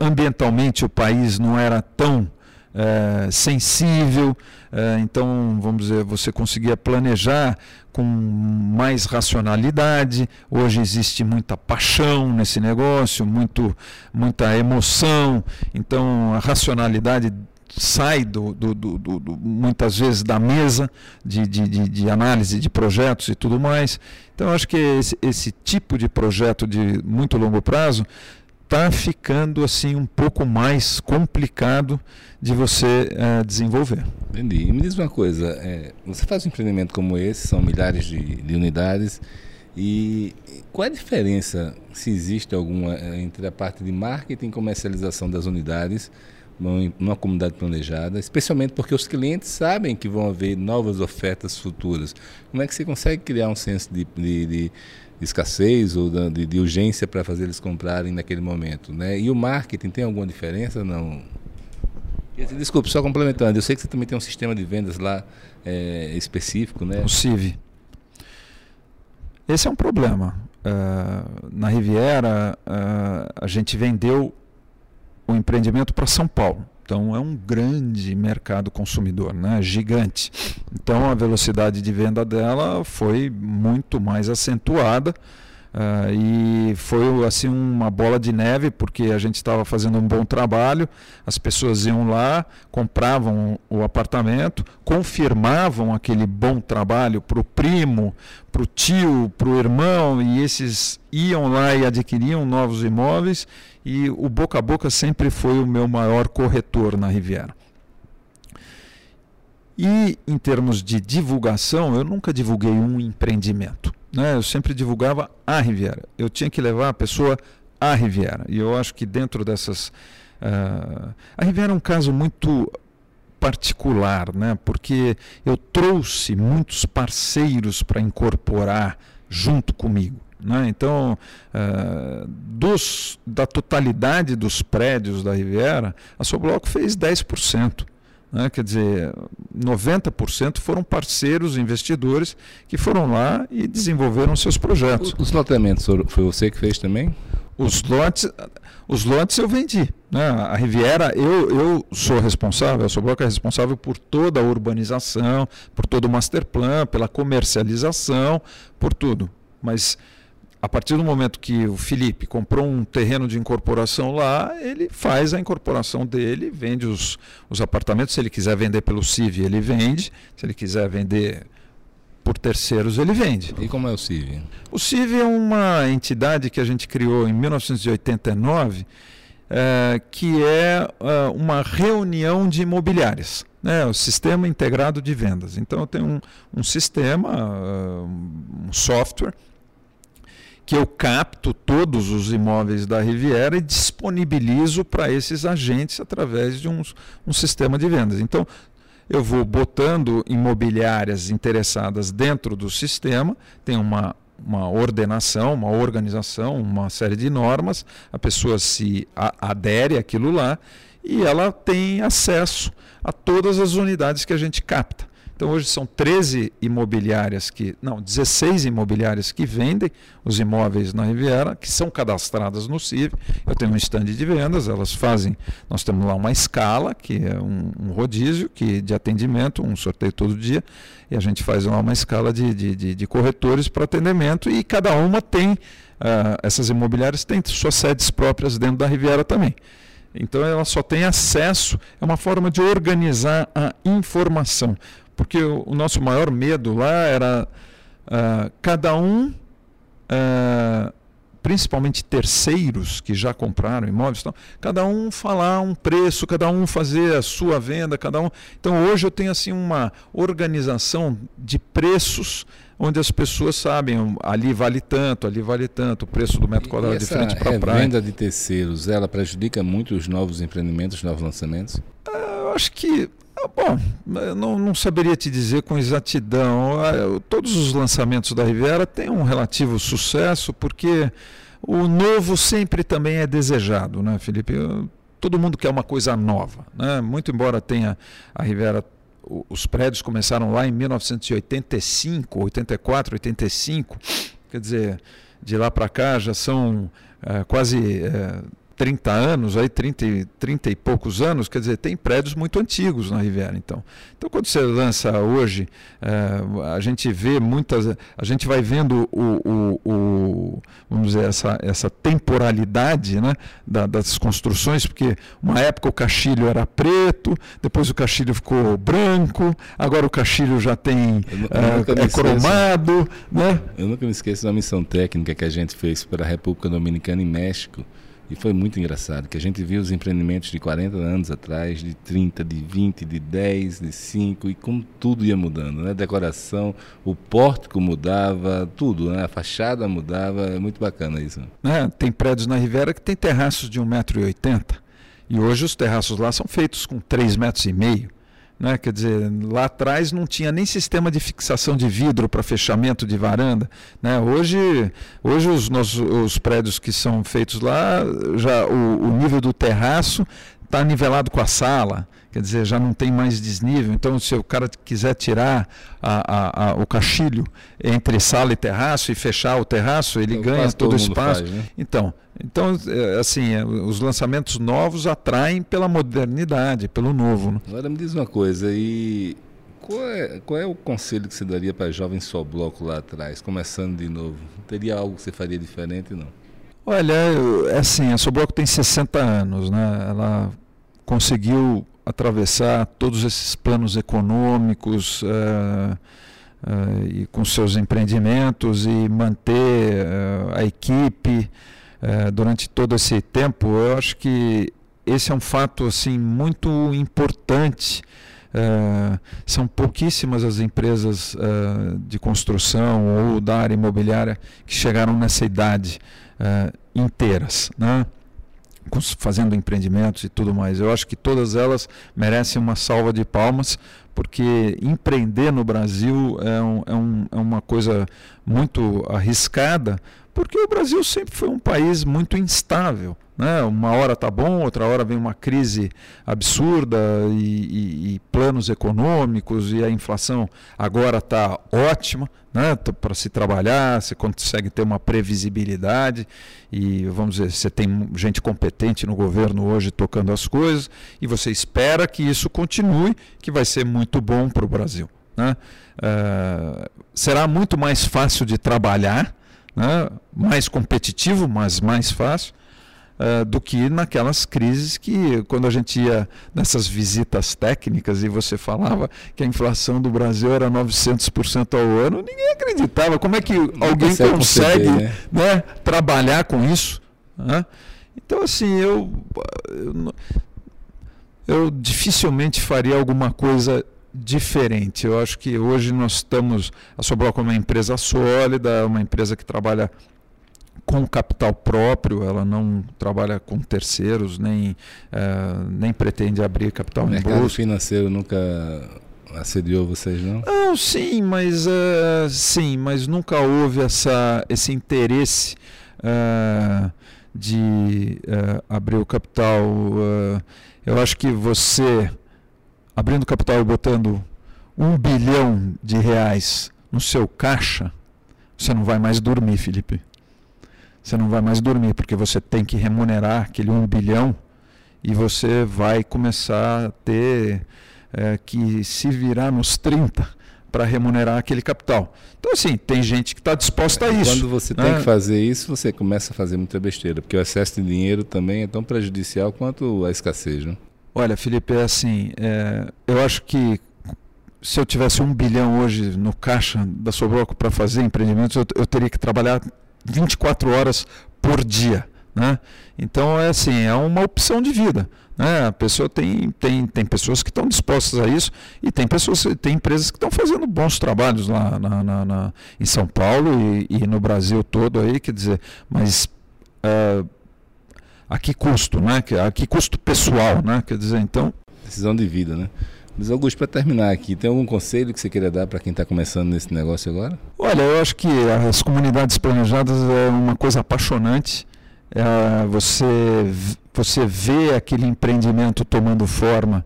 ambientalmente o país não era tão é, sensível, é, então, vamos dizer, você conseguia planejar com mais racionalidade. Hoje existe muita paixão nesse negócio, muito, muita emoção, então a racionalidade sai do, do, do, do, muitas vezes da mesa de, de, de, de, análise de projetos e tudo mais. Então, acho que esse, esse tipo de projeto de muito longo prazo está ficando assim um pouco mais complicado de você uh, desenvolver. Entendi. E me diz uma coisa, é, você faz um empreendimento como esse, são milhares de, de, unidades, e qual é a diferença, se existe alguma, eh, entre a parte de marketing e comercialização das unidades numa comunidade planejada, especialmente porque os clientes sabem que vão haver novas ofertas futuras. Como é que você consegue criar um senso de, de, de de escassez ou de, de urgência para fazer eles comprarem naquele momento, né? E o marketing tem alguma diferença? Não. Desculpe, só complementando, eu sei que você também tem um sistema de vendas lá é, específico, né? O CIV. Esse é um problema. Uh, na Riviera, uh, a gente vendeu o empreendimento para São Paulo. Então é um grande mercado consumidor, né? gigante. Então a velocidade de venda dela foi muito mais acentuada Uh, e foi assim uma bola de neve, porque a gente estava fazendo um bom trabalho, as pessoas iam lá, compravam o apartamento, confirmavam aquele bom trabalho para o primo, para o tio, para o irmão, e esses iam lá e adquiriam novos imóveis, e o boca a boca sempre foi o meu maior corretor na Riviera. E em termos de divulgação, eu nunca divulguei um empreendimento. Né? Eu sempre divulgava a Riviera. Eu tinha que levar a pessoa à Riviera. E eu acho que dentro dessas. Uh, a Riviera é um caso muito particular, né? porque eu trouxe muitos parceiros para incorporar junto comigo. Né? Então, uh, dos, da totalidade dos prédios da Riviera, a Sobloco fez 10%. Né? Quer dizer, 90% foram parceiros, investidores, que foram lá e desenvolveram seus projetos. Os loteamentos, foi você que fez também? Os lotes, os lotes eu vendi. Né? A Riviera, eu, eu sou responsável, a Sobroca é responsável por toda a urbanização, por todo o master plan, pela comercialização, por tudo. Mas a partir do momento que o Felipe comprou um terreno de incorporação lá, ele faz a incorporação dele, vende os, os apartamentos. Se ele quiser vender pelo CIV, ele vende. Se ele quiser vender por terceiros, ele vende. E como é o CIV? O CIV é uma entidade que a gente criou em 1989, é, que é, é uma reunião de imobiliárias. Né, o sistema integrado de vendas. Então, eu tenho um, um sistema, um software que eu capto todos os imóveis da Riviera e disponibilizo para esses agentes através de um, um sistema de vendas. Então, eu vou botando imobiliárias interessadas dentro do sistema, tem uma, uma ordenação, uma organização, uma série de normas, a pessoa se adere àquilo lá e ela tem acesso a todas as unidades que a gente capta. Então hoje são 13 imobiliárias que, não, 16 imobiliárias que vendem os imóveis na Riviera, que são cadastradas no CIV. Eu tenho um stand de vendas, elas fazem, nós temos lá uma escala, que é um, um rodízio que, de atendimento, um sorteio todo dia, e a gente faz lá uma escala de, de, de, de corretores para atendimento e cada uma tem, uh, essas imobiliárias têm suas sedes próprias dentro da Riviera também. Então ela só tem acesso, é uma forma de organizar a informação porque o, nosso maior medo lá era uh, cada um, uh, principalmente terceiros que já compraram imóveis, então, cada um falar um preço, cada um fazer a sua venda, cada um. Então hoje eu tenho assim uma organização de preços onde as pessoas sabem, ali vale tanto, ali vale tanto, o preço do metro quadrado de frente para a praia. A venda de terceiros, ela prejudica muito os novos empreendimentos, os novos lançamentos? Uh, eu acho que ah, bom, não, não, saberia te dizer com exatidão. Ah, todos os lançamentos da Riviera têm um relativo sucesso, porque o novo sempre também é desejado, né, Felipe? Todo mundo quer uma coisa nova. Né? Muito embora tenha a Riviera os prédios começaram lá em 1985, 84, 85. Quer dizer, de lá para cá já são é, quase é, 30 anos, aí 30, 30 e poucos anos, quer dizer, tem prédios muito antigos na Riviera. Então, então quando você lança hoje, é, a gente vê muitas, a gente vai vendo o, o, o vamos dizer, essa, essa temporalidade né, da, das construções, porque uma época o caixilho era preto, depois o caixilho ficou branco, agora o caixilho já tem é, é cromado. Né? Eu nunca me esqueço da missão técnica que a gente fez para a República Dominicana e México e foi muito engraçado, que a gente viu os empreendimentos de 40 anos atrás, de 30, de 20, de 10, de 5, e como tudo ia mudando, né? Decoração, o pórtico mudava, tudo, né? A fachada mudava, é muito bacana isso. É, tem prédios na Rivera que tem terraços de 1,80m, e hoje os terraços lá são feitos com 3,5 metros. Né? Quer dizer, lá atrás não tinha nem sistema de fixação de vidro para fechamento de varanda. Né? Hoje, hoje os, nossos, os prédios que são feitos lá, já o, o nível do terraço está nivelado com a sala quer dizer, já não tem mais desnível. Então, se o cara quiser tirar a, a, a, o caixilho entre sala e terraço e fechar o terraço, ele então, ganha todo o espaço. Faz, né? Então, então, é, assim, é, os lançamentos novos atraem pela modernidade, pelo novo. Né? Agora me diz uma coisa, e Qual é, qual é o conselho que você daria para jovens só bloco lá atrás, começando de novo? Teria algo que você faria diferente não? Olha, é assim, a Sobloco tem 60 anos, né? Ela conseguiu atravessar todos esses planos econômicos uh, uh, e com seus empreendimentos e manter uh, a equipe durante todo esse tempo. Eu acho que esse é um fato assim muito importante. são pouquíssimas as empresas de construção ou da área imobiliária que chegaram nessa idade inteiras, né? fazendo empreendimentos e tudo mais. Eu acho que todas elas merecem uma salva de palmas, porque empreender no Brasil é, um, é, um, é uma coisa muito arriscada, porque o Brasil sempre foi um país muito instável. Né? Uma hora está bom, outra hora vem uma crise absurda e, e, e planos econômicos e a inflação agora está ótima né? para se trabalhar, você consegue ter uma previsibilidade e vamos dizer, você tem gente competente no governo hoje tocando as coisas e você espera que isso continue, que vai ser muito bom para o Brasil. Né? Uh, será muito mais fácil de trabalhar, né? mais competitivo, mas mais fácil uh, do que naquelas crises que, quando a gente ia nessas visitas técnicas e você falava que a inflação do Brasil era 900% ao ano, ninguém acreditava. Como é que alguém consegue né? Né, trabalhar com isso? Né? Então, assim, eu, eu, eu dificilmente faria alguma coisa diferente. Eu acho que hoje nós estamos, a Sobral como uma empresa sólida, uma empresa que trabalha com capital próprio, ela não trabalha com terceiros, nem, uh, nem pretende abrir capital o mercado financeiro nunca assediou vocês, não? Não, sim, mas uh, sim, mas nunca houve essa, esse interesse uh, de abrir o capital. eu acho que você abrindo capital e botando um bilhão de reais no seu caixa, você não vai mais dormir, Felipe você não vai mais dormir, porque você tem que remunerar aquele um bilhão e você vai começar a ter é, que se virar nos 30 para remunerar aquele capital. Então, assim, tem gente que está disposta a isso. Quando você né? tem que fazer isso, você começa a fazer muita besteira, porque o excesso de dinheiro também é tão prejudicial quanto a escassez. Né? Olha, Felipe, é assim, é, eu acho que se eu tivesse um bilhão hoje no caixa da Sobroco para fazer empreendimentos, eu, eu teria que trabalhar 24 horas por dia. Né? Então é assim, é uma opção de vida. Né? A pessoa tem, tem, tem pessoas que estão dispostas a isso e tem pessoas, tem empresas que estão fazendo bons trabalhos lá na, na, na em São Paulo e, e, no Brasil todo aí, quer dizer, mas uh, a que custo, né? A que custo pessoal, né? Quer dizer, então. Decisão de vida, né? Mas Augusto, para terminar aqui, tem algum conselho que você queira dar para quem está começando nesse negócio agora? Olha, eu acho que as comunidades planejadas é uma coisa apaixonante. É, você, você vê aquele empreendimento tomando forma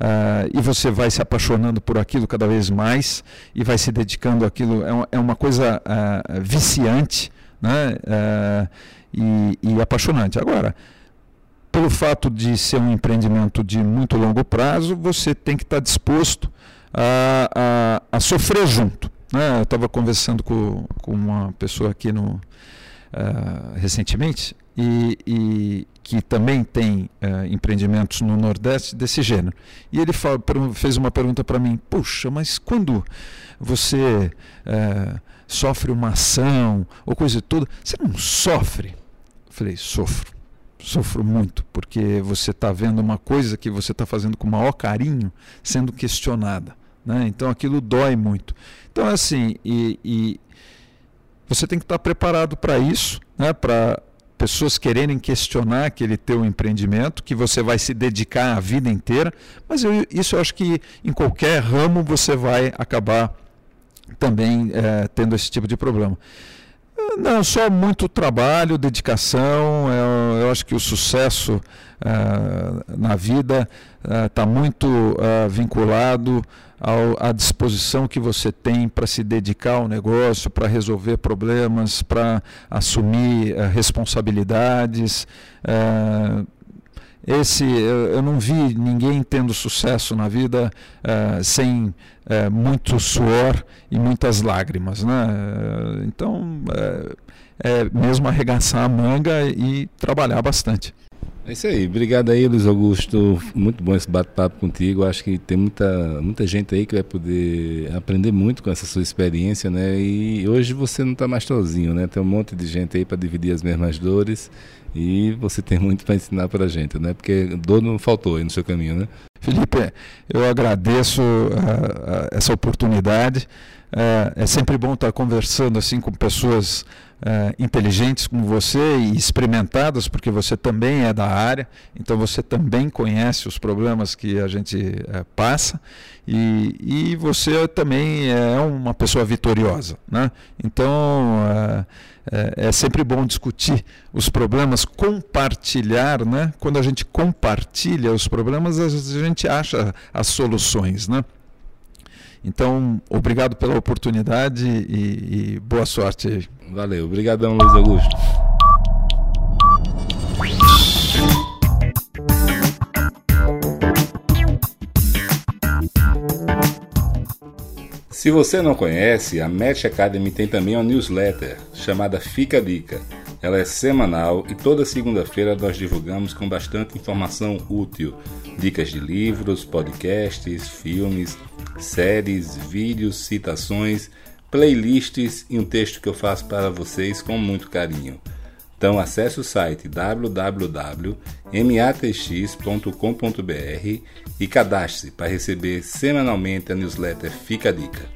uh, e você vai se apaixonando por aquilo cada vez mais e vai se dedicando àquilo. É uma, é uma coisa uh, viciante né? E, e apaixonante. Agora, pelo fato de ser um empreendimento de muito longo prazo, você tem que estar disposto a, a, a sofrer junto. Né? Eu estava conversando com, com uma pessoa aqui no, uh, recentemente e, e, que também tem uh, empreendimentos no Nordeste desse gênero. E ele fala, fez uma pergunta para mim: Puxa, mas quando você uh, sofre uma ação ou coisa toda, você não sofre? Eu falei: Sofro sofro muito, porque você está vendo uma coisa que você está fazendo com o maior carinho sendo questionada. Né? Então aquilo dói muito. Então, assim, e, e você tem que estar tá preparado para isso, né? para pessoas quererem questionar aquele teu empreendimento, que você vai se dedicar a vida inteira, mas eu, isso eu acho que em qualquer ramo você vai acabar também é, tendo esse tipo de problema. Não, só muito trabalho, dedicação. Eu, eu acho que o sucesso uh, na vida está uh, muito uh, vinculado ao, à disposição que você tem para se dedicar ao negócio, para resolver problemas, para assumir responsabilidades. esse eu, eu, não vi ninguém tendo sucesso na vida uh, sem uh, muito suor e muitas lágrimas, né? então é mesmo arregaçar a manga e trabalhar bastante. É isso aí. Obrigado aí, Luiz Augusto. Muito bom esse bate-papo contigo. Acho que tem muita, muita gente aí que vai poder aprender muito com essa sua experiência, né? E hoje você não está mais sozinho, né? Tem um monte de gente aí para dividir as mesmas dores e você tem muito para ensinar para a gente, né? Porque dor não faltou aí no seu caminho, né? Felipe, eu agradeço uh, uh, essa oportunidade. Uh, é sempre bom estar conversando assim com pessoas uh, inteligentes como você e experimentadas, porque você também é da área, então você também conhece os problemas que a gente uh, passa e, e você também é uma pessoa vitoriosa. Né? Então uh, é sempre bom discutir os problemas, compartilhar, né? Quando a gente compartilha os problemas, a gente acha as soluções, né? Então, obrigado pela oportunidade e, e boa sorte. Valeu, obrigadão Luiz Augusto. Se você não conhece, a Match Academy tem também uma newsletter chamada Fica a Dica. Ela é semanal e toda segunda-feira nós divulgamos com bastante informação útil, dicas de livros, podcasts, filmes, séries, vídeos, citações, playlists e um texto que eu faço para vocês com muito carinho. Então acesse o site www.matx.com.br e cadastre-se para receber semanalmente a newsletter Fica a Dica.